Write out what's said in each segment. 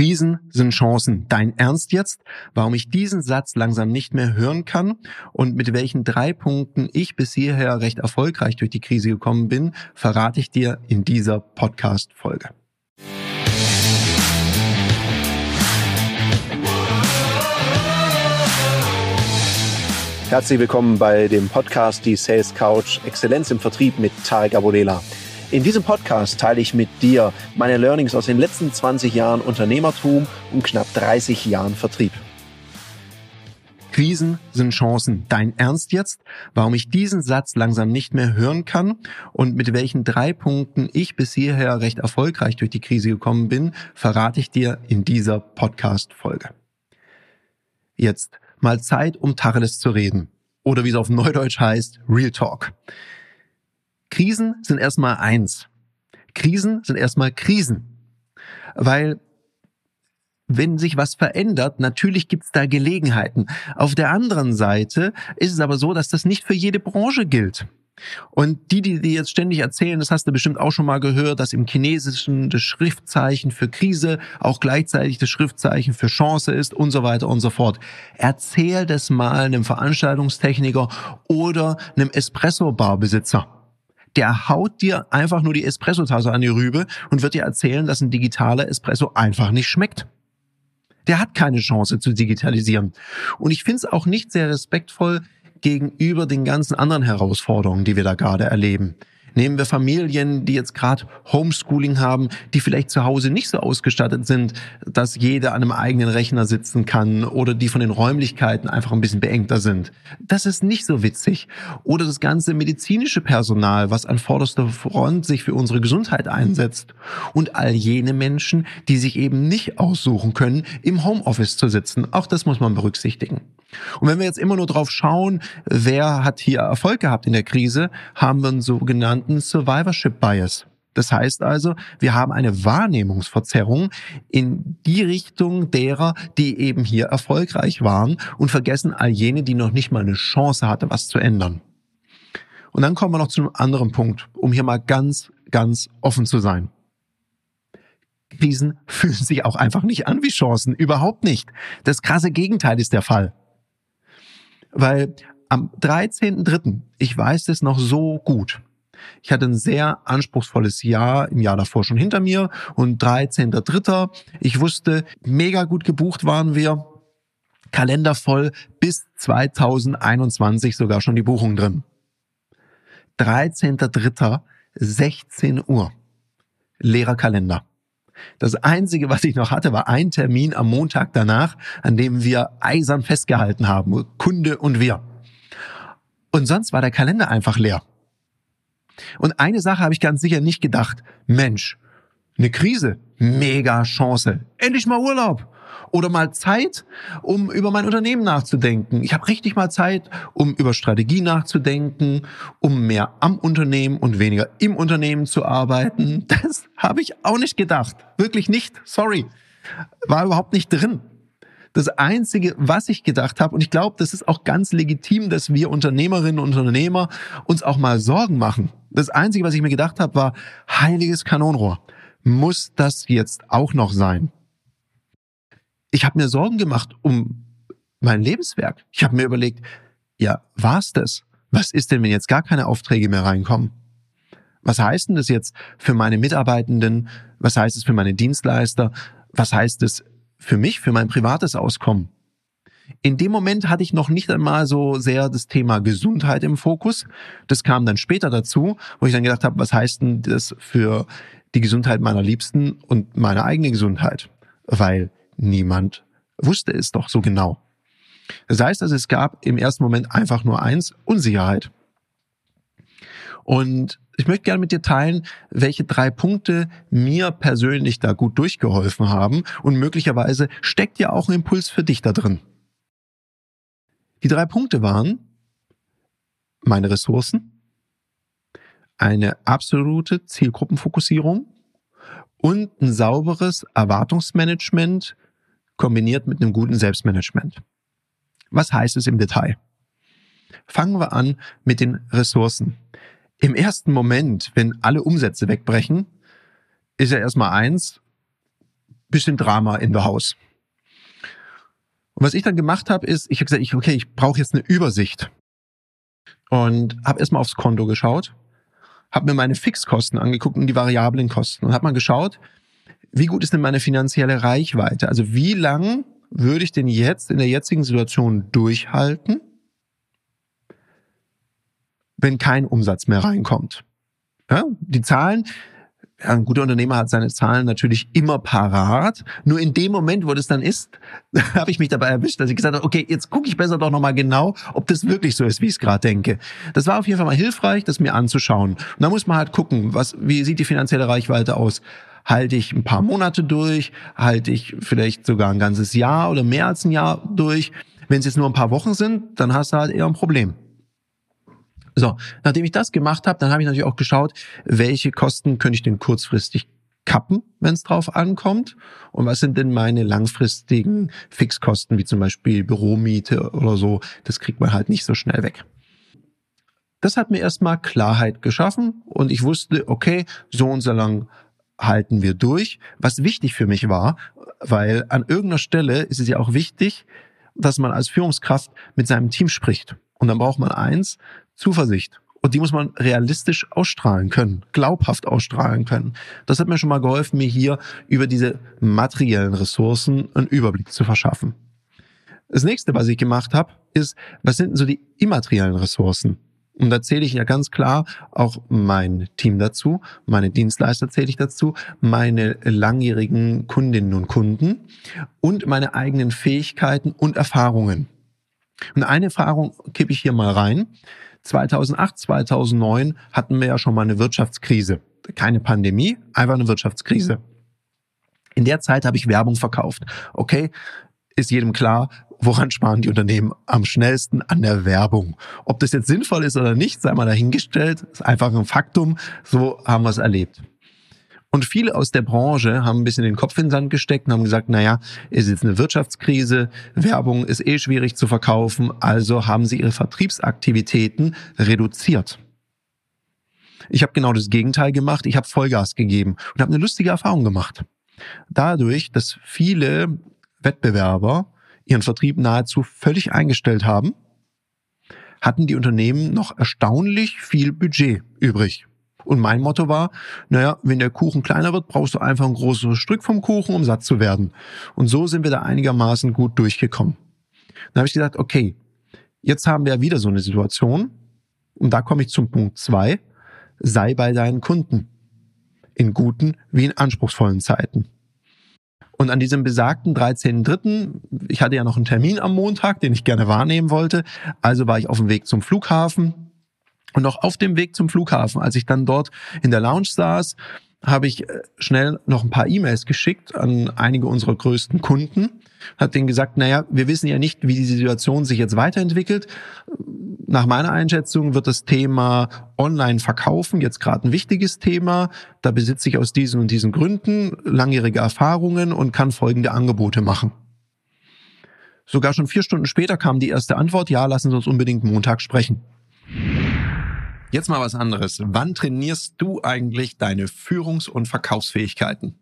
Krisen sind Chancen. Dein Ernst jetzt? Warum ich diesen Satz langsam nicht mehr hören kann und mit welchen drei Punkten ich bis hierher recht erfolgreich durch die Krise gekommen bin, verrate ich dir in dieser Podcast-Folge. Herzlich willkommen bei dem Podcast Die Sales Couch Exzellenz im Vertrieb mit Tarek Abodela. In diesem Podcast teile ich mit dir meine Learnings aus den letzten 20 Jahren Unternehmertum und knapp 30 Jahren Vertrieb. Krisen sind Chancen. Dein Ernst jetzt? Warum ich diesen Satz langsam nicht mehr hören kann und mit welchen drei Punkten ich bis hierher recht erfolgreich durch die Krise gekommen bin, verrate ich dir in dieser Podcast-Folge. Jetzt mal Zeit, um Tacheles zu reden. Oder wie es auf Neudeutsch heißt, Real Talk. Krisen sind erstmal eins. Krisen sind erstmal Krisen. Weil wenn sich was verändert, natürlich gibt's da Gelegenheiten. Auf der anderen Seite ist es aber so, dass das nicht für jede Branche gilt. Und die, die dir jetzt ständig erzählen, das hast du bestimmt auch schon mal gehört, dass im Chinesischen das Schriftzeichen für Krise auch gleichzeitig das Schriftzeichen für Chance ist und so weiter und so fort. Erzähl das mal einem Veranstaltungstechniker oder einem Espresso-Barbesitzer der haut dir einfach nur die Espresso-Tasse an die Rübe und wird dir erzählen, dass ein digitaler Espresso einfach nicht schmeckt. Der hat keine Chance zu digitalisieren. Und ich finde es auch nicht sehr respektvoll gegenüber den ganzen anderen Herausforderungen, die wir da gerade erleben. Nehmen wir Familien, die jetzt gerade Homeschooling haben, die vielleicht zu Hause nicht so ausgestattet sind, dass jeder an einem eigenen Rechner sitzen kann oder die von den Räumlichkeiten einfach ein bisschen beengter sind. Das ist nicht so witzig. Oder das ganze medizinische Personal, was an vorderster Front sich für unsere Gesundheit einsetzt. Und all jene Menschen, die sich eben nicht aussuchen können, im Homeoffice zu sitzen. Auch das muss man berücksichtigen. Und wenn wir jetzt immer nur drauf schauen, wer hat hier Erfolg gehabt in der Krise, haben wir einen sogenannten Survivorship Bias. Das heißt also, wir haben eine Wahrnehmungsverzerrung in die Richtung derer, die eben hier erfolgreich waren und vergessen all jene, die noch nicht mal eine Chance hatte, was zu ändern. Und dann kommen wir noch zu einem anderen Punkt, um hier mal ganz, ganz offen zu sein. Krisen fühlen sich auch einfach nicht an wie Chancen, überhaupt nicht. Das krasse Gegenteil ist der Fall. Weil am 13.3., ich weiß es noch so gut, ich hatte ein sehr anspruchsvolles Jahr im Jahr davor schon hinter mir und 13.3. Ich wusste, mega gut gebucht waren wir, Kalender voll, bis 2021 sogar schon die Buchung drin. 13.3. 16 Uhr. Leerer Kalender. Das Einzige, was ich noch hatte, war ein Termin am Montag danach, an dem wir eisern festgehalten haben, Kunde und wir. Und sonst war der Kalender einfach leer. Und eine Sache habe ich ganz sicher nicht gedacht. Mensch, eine Krise, mega Chance. Endlich mal Urlaub oder mal Zeit, um über mein Unternehmen nachzudenken. Ich habe richtig mal Zeit, um über Strategie nachzudenken, um mehr am Unternehmen und weniger im Unternehmen zu arbeiten. Das habe ich auch nicht gedacht. Wirklich nicht. Sorry. War überhaupt nicht drin. Das Einzige, was ich gedacht habe, und ich glaube, das ist auch ganz legitim, dass wir Unternehmerinnen und Unternehmer uns auch mal Sorgen machen. Das Einzige, was ich mir gedacht habe, war, heiliges Kanonenrohr. Muss das jetzt auch noch sein? Ich habe mir Sorgen gemacht um mein Lebenswerk. Ich habe mir überlegt, ja, war's das? Was ist denn, wenn jetzt gar keine Aufträge mehr reinkommen? Was heißt denn das jetzt für meine Mitarbeitenden? Was heißt es für meine Dienstleister? Was heißt es für mich, für mein privates Auskommen? In dem Moment hatte ich noch nicht einmal so sehr das Thema Gesundheit im Fokus. Das kam dann später dazu, wo ich dann gedacht habe, was heißt denn das für die Gesundheit meiner Liebsten und meine eigene Gesundheit? Weil niemand wusste es doch so genau. Das heißt also, es gab im ersten Moment einfach nur eins, Unsicherheit. Und ich möchte gerne mit dir teilen, welche drei Punkte mir persönlich da gut durchgeholfen haben und möglicherweise steckt ja auch ein Impuls für dich da drin. Die drei Punkte waren meine Ressourcen, eine absolute Zielgruppenfokussierung und ein sauberes Erwartungsmanagement kombiniert mit einem guten Selbstmanagement. Was heißt es im Detail? Fangen wir an mit den Ressourcen. Im ersten Moment, wenn alle Umsätze wegbrechen, ist ja erstmal eins, bisschen Drama in der Haus. Und was ich dann gemacht habe, ist, ich habe gesagt, ich, okay, ich brauche jetzt eine Übersicht. Und habe erstmal aufs Konto geschaut, habe mir meine Fixkosten angeguckt und die variablen Kosten und habe mal geschaut, wie gut ist denn meine finanzielle Reichweite? Also wie lang würde ich denn jetzt in der jetzigen Situation durchhalten, wenn kein Umsatz mehr reinkommt? Ja, die Zahlen, ein guter Unternehmer hat seine Zahlen natürlich immer parat. Nur in dem Moment, wo das dann ist, habe ich mich dabei erwischt, dass ich gesagt habe, okay, jetzt gucke ich besser doch nochmal genau, ob das wirklich so ist, wie ich es gerade denke. Das war auf jeden Fall mal hilfreich, das mir anzuschauen. Und da muss man halt gucken, was, wie sieht die finanzielle Reichweite aus? Halte ich ein paar Monate durch? Halte ich vielleicht sogar ein ganzes Jahr oder mehr als ein Jahr durch? Wenn es jetzt nur ein paar Wochen sind, dann hast du halt eher ein Problem. So, nachdem ich das gemacht habe, dann habe ich natürlich auch geschaut, welche Kosten könnte ich denn kurzfristig kappen, wenn es drauf ankommt? Und was sind denn meine langfristigen Fixkosten, wie zum Beispiel Büromiete oder so? Das kriegt man halt nicht so schnell weg. Das hat mir erstmal Klarheit geschaffen und ich wusste, okay, so und so lang halten wir durch. Was wichtig für mich war, weil an irgendeiner Stelle ist es ja auch wichtig, dass man als Führungskraft mit seinem Team spricht. Und dann braucht man eins, Zuversicht. Und die muss man realistisch ausstrahlen können, glaubhaft ausstrahlen können. Das hat mir schon mal geholfen, mir hier über diese materiellen Ressourcen einen Überblick zu verschaffen. Das nächste, was ich gemacht habe, ist, was sind denn so die immateriellen Ressourcen? Und da zähle ich ja ganz klar auch mein Team dazu, meine Dienstleister zähle ich dazu, meine langjährigen Kundinnen und Kunden und meine eigenen Fähigkeiten und Erfahrungen. Und eine Erfahrung kippe ich hier mal rein. 2008, 2009 hatten wir ja schon mal eine Wirtschaftskrise. Keine Pandemie, einfach eine Wirtschaftskrise. In der Zeit habe ich Werbung verkauft. Okay, ist jedem klar, woran sparen die Unternehmen am schnellsten an der Werbung? Ob das jetzt sinnvoll ist oder nicht, sei mal dahingestellt, ist einfach ein Faktum. So haben wir es erlebt. Und viele aus der Branche haben ein bisschen den Kopf in den Sand gesteckt und haben gesagt, naja, ist jetzt eine Wirtschaftskrise, Werbung ist eh schwierig zu verkaufen, also haben sie ihre Vertriebsaktivitäten reduziert. Ich habe genau das Gegenteil gemacht, ich habe Vollgas gegeben und habe eine lustige Erfahrung gemacht. Dadurch, dass viele Wettbewerber ihren Vertrieb nahezu völlig eingestellt haben, hatten die Unternehmen noch erstaunlich viel Budget übrig. Und mein Motto war, naja, wenn der Kuchen kleiner wird, brauchst du einfach ein großes Stück vom Kuchen, um satt zu werden. Und so sind wir da einigermaßen gut durchgekommen. Dann habe ich gesagt, okay, jetzt haben wir wieder so eine Situation. Und da komme ich zum Punkt zwei: Sei bei deinen Kunden. In guten wie in anspruchsvollen Zeiten. Und an diesem besagten 13.3., ich hatte ja noch einen Termin am Montag, den ich gerne wahrnehmen wollte, also war ich auf dem Weg zum Flughafen, und auch auf dem Weg zum Flughafen, als ich dann dort in der Lounge saß, habe ich äh, schnell noch ein paar E-Mails geschickt an einige unserer größten Kunden, hat denen gesagt, naja, wir wissen ja nicht, wie die Situation sich jetzt weiterentwickelt. Nach meiner Einschätzung wird das Thema Online-Verkaufen jetzt gerade ein wichtiges Thema. Da besitze ich aus diesen und diesen Gründen langjährige Erfahrungen und kann folgende Angebote machen. Sogar schon vier Stunden später kam die erste Antwort, ja, lassen Sie uns unbedingt Montag sprechen. Jetzt mal was anderes. Wann trainierst du eigentlich deine Führungs- und Verkaufsfähigkeiten?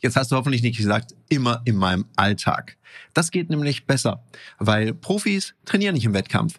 Jetzt hast du hoffentlich nicht gesagt, immer in meinem Alltag. Das geht nämlich besser, weil Profis trainieren nicht im Wettkampf.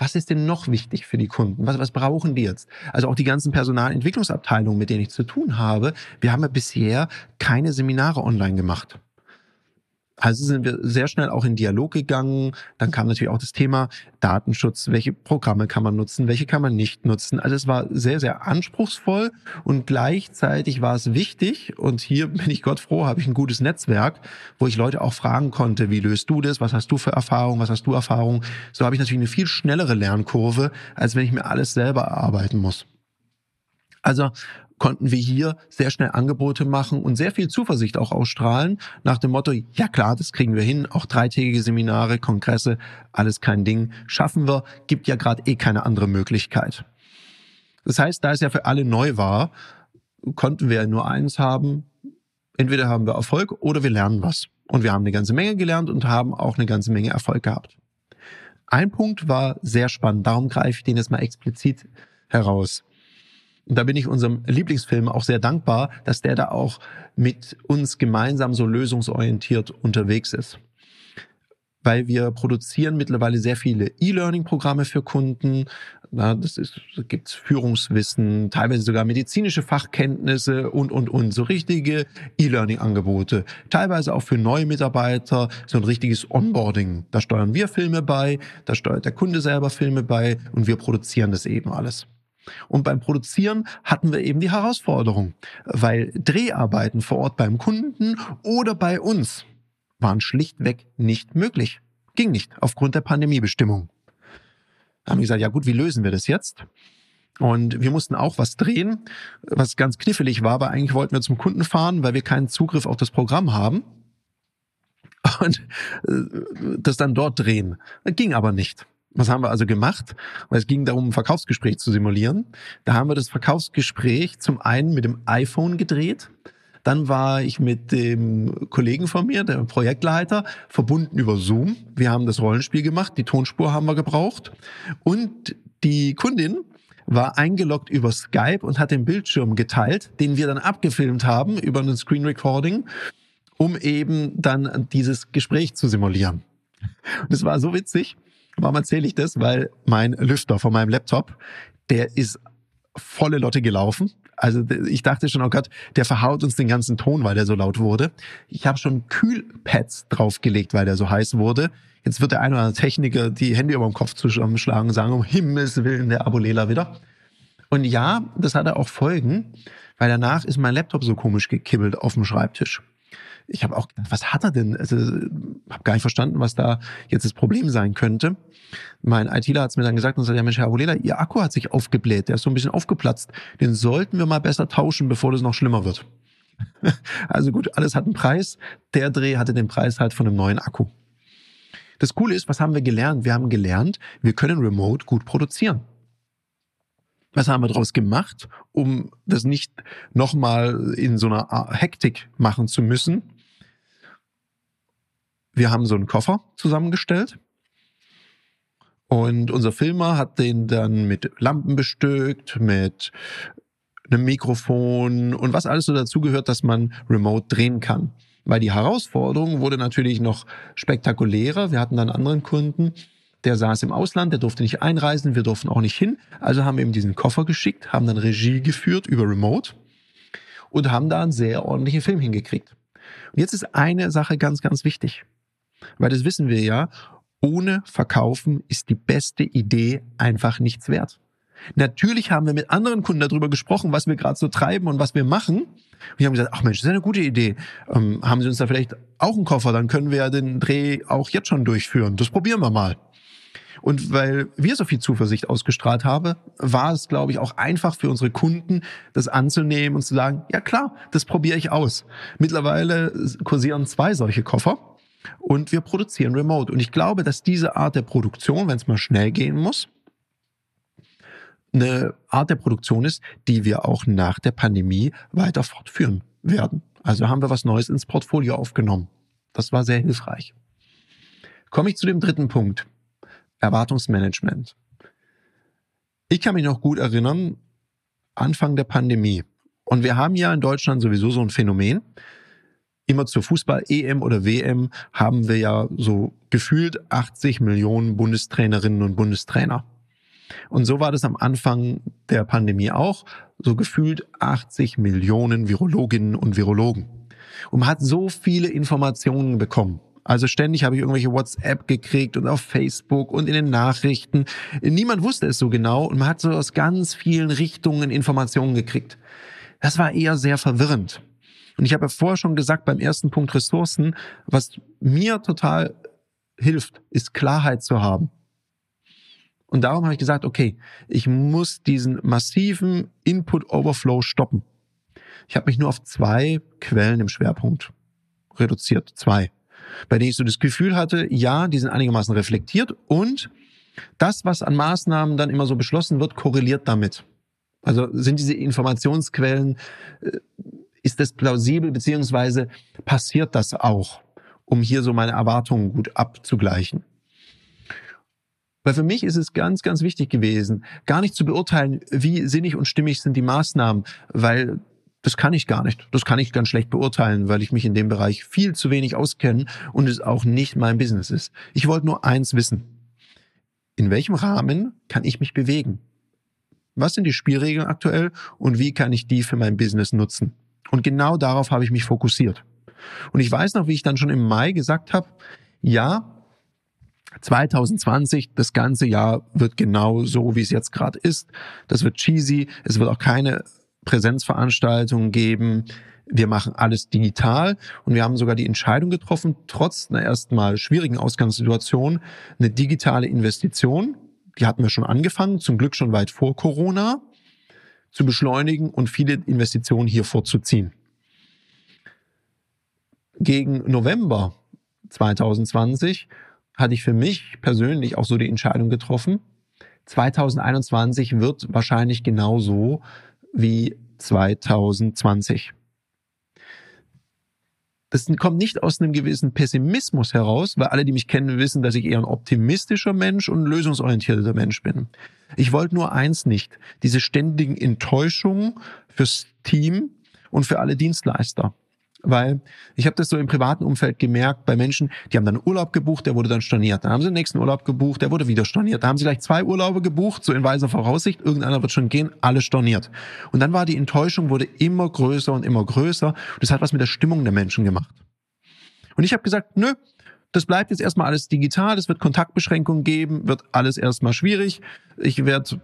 Was ist denn noch wichtig für die Kunden? Was, was brauchen die jetzt? Also auch die ganzen Personalentwicklungsabteilungen, mit denen ich zu tun habe. Wir haben ja bisher keine Seminare online gemacht. Also sind wir sehr schnell auch in Dialog gegangen. Dann kam natürlich auch das Thema Datenschutz. Welche Programme kann man nutzen? Welche kann man nicht nutzen? Also es war sehr, sehr anspruchsvoll und gleichzeitig war es wichtig. Und hier bin ich Gott froh, habe ich ein gutes Netzwerk, wo ich Leute auch fragen konnte, wie löst du das? Was hast du für Erfahrung? Was hast du Erfahrung? So habe ich natürlich eine viel schnellere Lernkurve, als wenn ich mir alles selber erarbeiten muss. Also konnten wir hier sehr schnell Angebote machen und sehr viel Zuversicht auch ausstrahlen nach dem Motto, ja klar, das kriegen wir hin, auch dreitägige Seminare, Kongresse, alles kein Ding, schaffen wir, gibt ja gerade eh keine andere Möglichkeit. Das heißt, da es ja für alle neu war, konnten wir nur eins haben, entweder haben wir Erfolg oder wir lernen was. Und wir haben eine ganze Menge gelernt und haben auch eine ganze Menge Erfolg gehabt. Ein Punkt war sehr spannend, darum greife ich den jetzt mal explizit heraus. Und da bin ich unserem Lieblingsfilm auch sehr dankbar, dass der da auch mit uns gemeinsam so lösungsorientiert unterwegs ist weil wir produzieren mittlerweile sehr viele E-Learning-Programme für Kunden. Das ist, da gibt's Führungswissen, teilweise sogar medizinische Fachkenntnisse und, und, und. So richtige E-Learning-Angebote. Teilweise auch für neue Mitarbeiter, so ein richtiges Onboarding. Da steuern wir Filme bei, da steuert der Kunde selber Filme bei und wir produzieren das eben alles. Und beim Produzieren hatten wir eben die Herausforderung, weil Dreharbeiten vor Ort beim Kunden oder bei uns waren schlichtweg nicht möglich. Ging nicht aufgrund der Pandemiebestimmung. Da haben wir gesagt, ja gut, wie lösen wir das jetzt? Und wir mussten auch was drehen, was ganz knifflig war, weil eigentlich wollten wir zum Kunden fahren, weil wir keinen Zugriff auf das Programm haben. Und äh, das dann dort drehen. Ging aber nicht. Was haben wir also gemacht? Es ging darum, ein Verkaufsgespräch zu simulieren. Da haben wir das Verkaufsgespräch zum einen mit dem iPhone gedreht dann war ich mit dem Kollegen von mir, der Projektleiter, verbunden über Zoom. Wir haben das Rollenspiel gemacht, die Tonspur haben wir gebraucht. Und die Kundin war eingeloggt über Skype und hat den Bildschirm geteilt, den wir dann abgefilmt haben über einen Screen Recording, um eben dann dieses Gespräch zu simulieren. Und es war so witzig. Warum erzähle ich das? Weil mein Lüfter von meinem Laptop, der ist volle Lotte gelaufen. Also ich dachte schon, oh Gott, der verhaut uns den ganzen Ton, weil der so laut wurde. Ich habe schon Kühlpads draufgelegt, weil der so heiß wurde. Jetzt wird der eine oder andere Techniker die Hände über dem Kopf zusammenschlagen und sagen, um Himmels Willen, der Abulela wieder. Und ja, das hatte auch Folgen, weil danach ist mein Laptop so komisch gekibbelt auf dem Schreibtisch ich habe auch gedacht, was hat er denn? Also, habe gar nicht verstanden, was da jetzt das Problem sein könnte. Mein ITler hat es mir dann gesagt und sagt, ja Mensch, Herr Abulela, Ihr Akku hat sich aufgebläht, der ist so ein bisschen aufgeplatzt. Den sollten wir mal besser tauschen, bevor das noch schlimmer wird. also gut, alles hat einen Preis. Der Dreh hatte den Preis halt von einem neuen Akku. Das Coole ist, was haben wir gelernt? Wir haben gelernt, wir können remote gut produzieren. Was haben wir daraus gemacht, um das nicht nochmal in so einer Hektik machen zu müssen? wir haben so einen Koffer zusammengestellt. Und unser Filmer hat den dann mit Lampen bestückt, mit einem Mikrofon und was alles so dazugehört, dass man remote drehen kann. Weil die Herausforderung wurde natürlich noch spektakulärer. Wir hatten dann anderen Kunden, der saß im Ausland, der durfte nicht einreisen, wir durften auch nicht hin. Also haben wir ihm diesen Koffer geschickt, haben dann Regie geführt über Remote und haben da einen sehr ordentlichen Film hingekriegt. Und jetzt ist eine Sache ganz, ganz wichtig. Weil das wissen wir ja, ohne Verkaufen ist die beste Idee einfach nichts wert. Natürlich haben wir mit anderen Kunden darüber gesprochen, was wir gerade so treiben und was wir machen. Und die haben gesagt, ach Mensch, das ist eine gute Idee. Ähm, haben Sie uns da vielleicht auch einen Koffer? Dann können wir ja den Dreh auch jetzt schon durchführen. Das probieren wir mal. Und weil wir so viel Zuversicht ausgestrahlt haben, war es, glaube ich, auch einfach für unsere Kunden, das anzunehmen und zu sagen, ja klar, das probiere ich aus. Mittlerweile kursieren zwei solche Koffer und wir produzieren remote. Und ich glaube, dass diese Art der Produktion, wenn es mal schnell gehen muss, eine Art der Produktion ist, die wir auch nach der Pandemie weiter fortführen werden. Also haben wir was Neues ins Portfolio aufgenommen. Das war sehr hilfreich. Komme ich zu dem dritten Punkt. Erwartungsmanagement. Ich kann mich noch gut erinnern, Anfang der Pandemie. Und wir haben ja in Deutschland sowieso so ein Phänomen, immer zur Fußball-EM oder WM haben wir ja so gefühlt 80 Millionen Bundestrainerinnen und Bundestrainer. Und so war das am Anfang der Pandemie auch, so gefühlt 80 Millionen Virologinnen und Virologen. Und man hat so viele Informationen bekommen. Also ständig habe ich irgendwelche WhatsApp gekriegt und auf Facebook und in den Nachrichten. Niemand wusste es so genau und man hat so aus ganz vielen Richtungen Informationen gekriegt. Das war eher sehr verwirrend. Und ich habe ja vorher schon gesagt, beim ersten Punkt Ressourcen, was mir total hilft, ist Klarheit zu haben. Und darum habe ich gesagt, okay, ich muss diesen massiven Input-Overflow stoppen. Ich habe mich nur auf zwei Quellen im Schwerpunkt reduziert. Zwei. Bei denen ich so das Gefühl hatte, ja, die sind einigermaßen reflektiert und das, was an Maßnahmen dann immer so beschlossen wird, korreliert damit. Also sind diese Informationsquellen, äh, ist das plausibel, beziehungsweise passiert das auch, um hier so meine Erwartungen gut abzugleichen. Weil für mich ist es ganz, ganz wichtig gewesen, gar nicht zu beurteilen, wie sinnig und stimmig sind die Maßnahmen, weil das kann ich gar nicht. Das kann ich ganz schlecht beurteilen, weil ich mich in dem Bereich viel zu wenig auskenne und es auch nicht mein Business ist. Ich wollte nur eins wissen. In welchem Rahmen kann ich mich bewegen? Was sind die Spielregeln aktuell und wie kann ich die für mein Business nutzen? Und genau darauf habe ich mich fokussiert. Und ich weiß noch, wie ich dann schon im Mai gesagt habe, ja, 2020, das ganze Jahr wird genau so, wie es jetzt gerade ist. Das wird cheesy. Es wird auch keine Präsenzveranstaltungen geben. Wir machen alles digital und wir haben sogar die Entscheidung getroffen, trotz einer erstmal schwierigen Ausgangssituation, eine digitale Investition, die hatten wir schon angefangen, zum Glück schon weit vor Corona, zu beschleunigen und viele Investitionen hier vorzuziehen. Gegen November 2020 hatte ich für mich persönlich auch so die Entscheidung getroffen. 2021 wird wahrscheinlich genauso wie 2020. Das kommt nicht aus einem gewissen Pessimismus heraus, weil alle, die mich kennen, wissen, dass ich eher ein optimistischer Mensch und ein lösungsorientierter Mensch bin. Ich wollte nur eins nicht, diese ständigen Enttäuschungen fürs Team und für alle Dienstleister. Weil ich habe das so im privaten Umfeld gemerkt bei Menschen, die haben dann Urlaub gebucht, der wurde dann storniert. Dann haben sie den nächsten Urlaub gebucht, der wurde wieder storniert. Da haben sie gleich zwei Urlaube gebucht, so in weiser Voraussicht, irgendeiner wird schon gehen, alle storniert. Und dann war die Enttäuschung wurde immer größer und immer größer. Und das hat was mit der Stimmung der Menschen gemacht. Und ich habe gesagt, nö, das bleibt jetzt erstmal alles digital, es wird Kontaktbeschränkungen geben, wird alles erstmal schwierig. Ich werde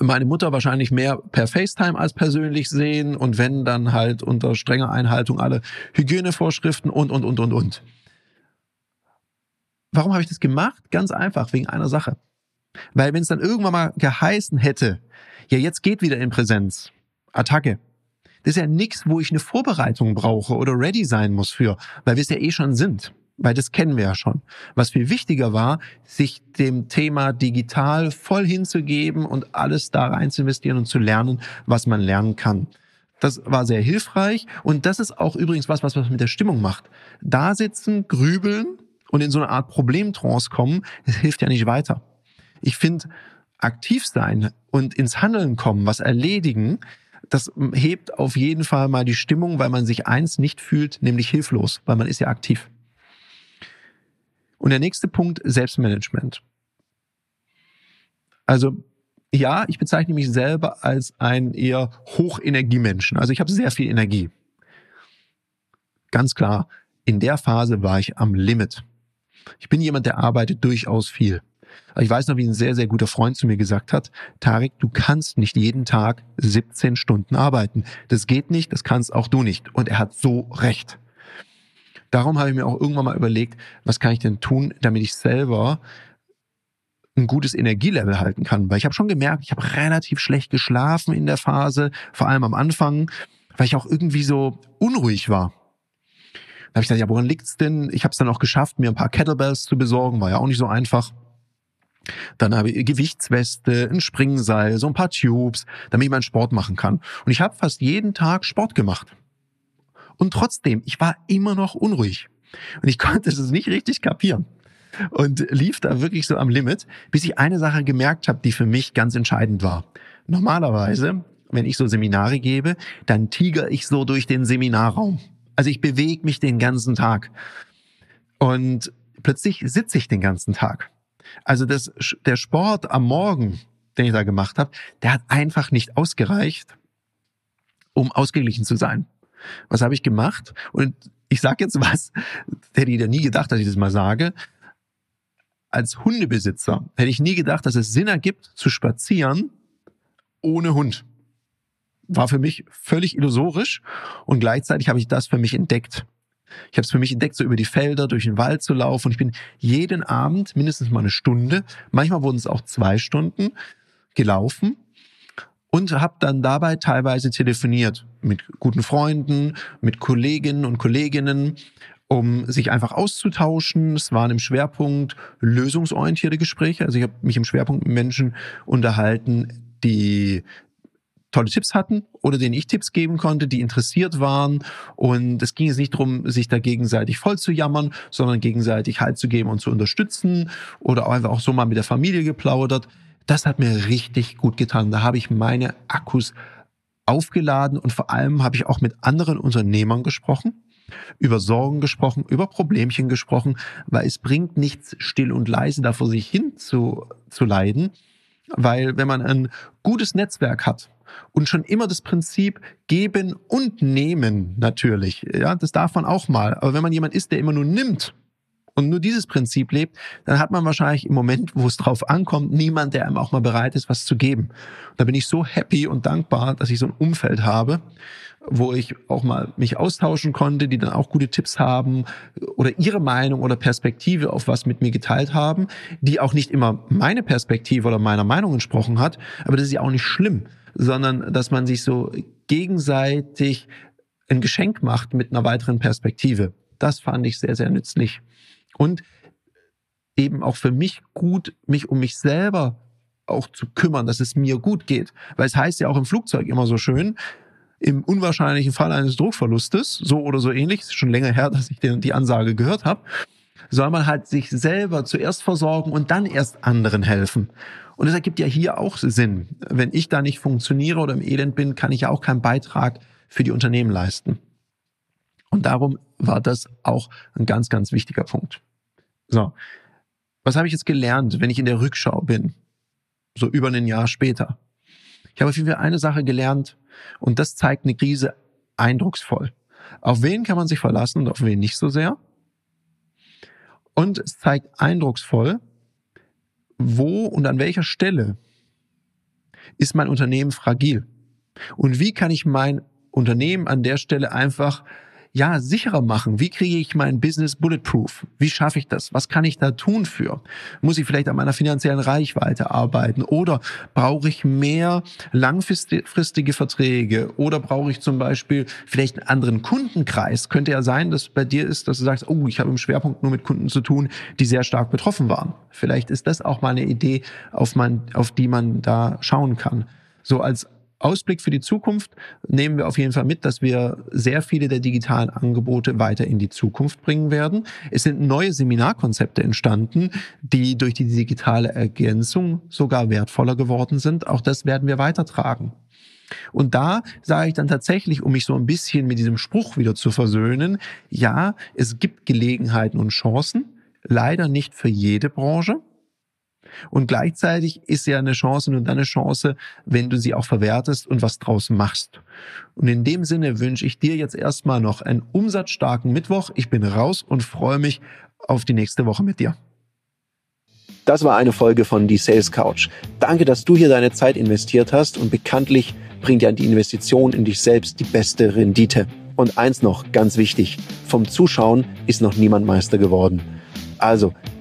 meine Mutter wahrscheinlich mehr per FaceTime als persönlich sehen und wenn dann halt unter strenger Einhaltung alle Hygienevorschriften und, und, und, und, und. Warum habe ich das gemacht? Ganz einfach, wegen einer Sache. Weil wenn es dann irgendwann mal geheißen hätte, ja, jetzt geht wieder in Präsenz, Attacke. Das ist ja nichts, wo ich eine Vorbereitung brauche oder ready sein muss für, weil wir es ja eh schon sind weil das kennen wir ja schon. Was viel wichtiger war, sich dem Thema digital voll hinzugeben und alles da rein zu investieren und zu lernen, was man lernen kann. Das war sehr hilfreich und das ist auch übrigens was, was was mit der Stimmung macht. Da sitzen, grübeln und in so eine Art Problemtrance kommen, das hilft ja nicht weiter. Ich finde, aktiv sein und ins Handeln kommen, was erledigen, das hebt auf jeden Fall mal die Stimmung, weil man sich eins nicht fühlt, nämlich hilflos, weil man ist ja aktiv. Und der nächste Punkt, Selbstmanagement. Also ja, ich bezeichne mich selber als ein eher Hochenergiemenschen. Also ich habe sehr viel Energie. Ganz klar, in der Phase war ich am Limit. Ich bin jemand, der arbeitet durchaus viel. Ich weiß noch, wie ein sehr, sehr guter Freund zu mir gesagt hat, Tarek, du kannst nicht jeden Tag 17 Stunden arbeiten. Das geht nicht, das kannst auch du nicht. Und er hat so recht. Darum habe ich mir auch irgendwann mal überlegt, was kann ich denn tun, damit ich selber ein gutes Energielevel halten kann. Weil ich habe schon gemerkt, ich habe relativ schlecht geschlafen in der Phase, vor allem am Anfang, weil ich auch irgendwie so unruhig war. Da habe ich gedacht, ja, woran liegt's denn? Ich habe es dann auch geschafft, mir ein paar Kettlebells zu besorgen, war ja auch nicht so einfach. Dann habe ich Gewichtsweste, ein Springseil, so ein paar Tubes, damit ich meinen Sport machen kann. Und ich habe fast jeden Tag Sport gemacht. Und trotzdem, ich war immer noch unruhig. Und ich konnte es nicht richtig kapieren. Und lief da wirklich so am Limit, bis ich eine Sache gemerkt habe, die für mich ganz entscheidend war. Normalerweise, wenn ich so Seminare gebe, dann tiger ich so durch den Seminarraum. Also ich bewege mich den ganzen Tag. Und plötzlich sitze ich den ganzen Tag. Also das, der Sport am Morgen, den ich da gemacht habe, der hat einfach nicht ausgereicht, um ausgeglichen zu sein. Was habe ich gemacht? Und ich sage jetzt was, hätte ich ja nie gedacht, dass ich das mal sage. Als Hundebesitzer hätte ich nie gedacht, dass es Sinn ergibt, zu spazieren ohne Hund. War für mich völlig illusorisch und gleichzeitig habe ich das für mich entdeckt. Ich habe es für mich entdeckt, so über die Felder, durch den Wald zu laufen. Und ich bin jeden Abend mindestens mal eine Stunde, manchmal wurden es auch zwei Stunden, gelaufen und habe dann dabei teilweise telefoniert mit guten Freunden, mit Kolleginnen und Kolleginnen, um sich einfach auszutauschen. Es waren im Schwerpunkt lösungsorientierte Gespräche. Also ich habe mich im Schwerpunkt mit Menschen unterhalten, die tolle Tipps hatten oder denen ich Tipps geben konnte, die interessiert waren. Und es ging jetzt nicht darum, sich da gegenseitig voll zu jammern, sondern gegenseitig Halt zu geben und zu unterstützen oder auch einfach auch so mal mit der Familie geplaudert. Das hat mir richtig gut getan. Da habe ich meine Akkus aufgeladen und vor allem habe ich auch mit anderen Unternehmern gesprochen, über Sorgen gesprochen, über Problemchen gesprochen, weil es bringt nichts still und leise da vor sich hin zu, zu leiden, weil wenn man ein gutes Netzwerk hat und schon immer das Prinzip geben und nehmen natürlich, ja, das darf man auch mal, aber wenn man jemand ist, der immer nur nimmt, und nur dieses Prinzip lebt, dann hat man wahrscheinlich im Moment, wo es drauf ankommt, niemand, der einem auch mal bereit ist, was zu geben. da bin ich so happy und dankbar, dass ich so ein Umfeld habe, wo ich auch mal mich austauschen konnte, die dann auch gute Tipps haben oder ihre Meinung oder Perspektive auf was mit mir geteilt haben, die auch nicht immer meine Perspektive oder meiner Meinung entsprochen hat, aber das ist ja auch nicht schlimm, sondern dass man sich so gegenseitig ein Geschenk macht mit einer weiteren Perspektive. Das fand ich sehr, sehr nützlich. Und eben auch für mich gut, mich um mich selber auch zu kümmern, dass es mir gut geht. Weil es heißt ja auch im Flugzeug immer so schön, im unwahrscheinlichen Fall eines Druckverlustes, so oder so ähnlich, ist schon länger her, dass ich die Ansage gehört habe, soll man halt sich selber zuerst versorgen und dann erst anderen helfen. Und das ergibt ja hier auch Sinn. Wenn ich da nicht funktioniere oder im Elend bin, kann ich ja auch keinen Beitrag für die Unternehmen leisten. Und darum war das auch ein ganz, ganz wichtiger Punkt. So, was habe ich jetzt gelernt, wenn ich in der Rückschau bin? So über ein Jahr später. Ich habe auf jeden Fall eine Sache gelernt und das zeigt eine Krise eindrucksvoll. Auf wen kann man sich verlassen und auf wen nicht so sehr? Und es zeigt eindrucksvoll, wo und an welcher Stelle ist mein Unternehmen fragil? Und wie kann ich mein Unternehmen an der Stelle einfach ja, sicherer machen? Wie kriege ich mein Business bulletproof? Wie schaffe ich das? Was kann ich da tun für? Muss ich vielleicht an meiner finanziellen Reichweite arbeiten? Oder brauche ich mehr langfristige Verträge? Oder brauche ich zum Beispiel vielleicht einen anderen Kundenkreis? Könnte ja sein, dass bei dir ist, dass du sagst, oh, ich habe im Schwerpunkt nur mit Kunden zu tun, die sehr stark betroffen waren. Vielleicht ist das auch mal eine Idee, auf, man, auf die man da schauen kann. So als Ausblick für die Zukunft nehmen wir auf jeden Fall mit, dass wir sehr viele der digitalen Angebote weiter in die Zukunft bringen werden. Es sind neue Seminarkonzepte entstanden, die durch die digitale Ergänzung sogar wertvoller geworden sind. Auch das werden wir weitertragen. Und da sage ich dann tatsächlich, um mich so ein bisschen mit diesem Spruch wieder zu versöhnen, ja, es gibt Gelegenheiten und Chancen, leider nicht für jede Branche. Und gleichzeitig ist ja eine Chance nur dann eine Chance, wenn du sie auch verwertest und was draus machst. Und in dem Sinne wünsche ich dir jetzt erstmal noch einen umsatzstarken Mittwoch. Ich bin raus und freue mich auf die nächste Woche mit dir. Das war eine Folge von Die Sales Couch. Danke, dass du hier deine Zeit investiert hast und bekanntlich bringt ja die Investition in dich selbst die beste Rendite. Und eins noch, ganz wichtig, vom Zuschauen ist noch niemand Meister geworden. Also,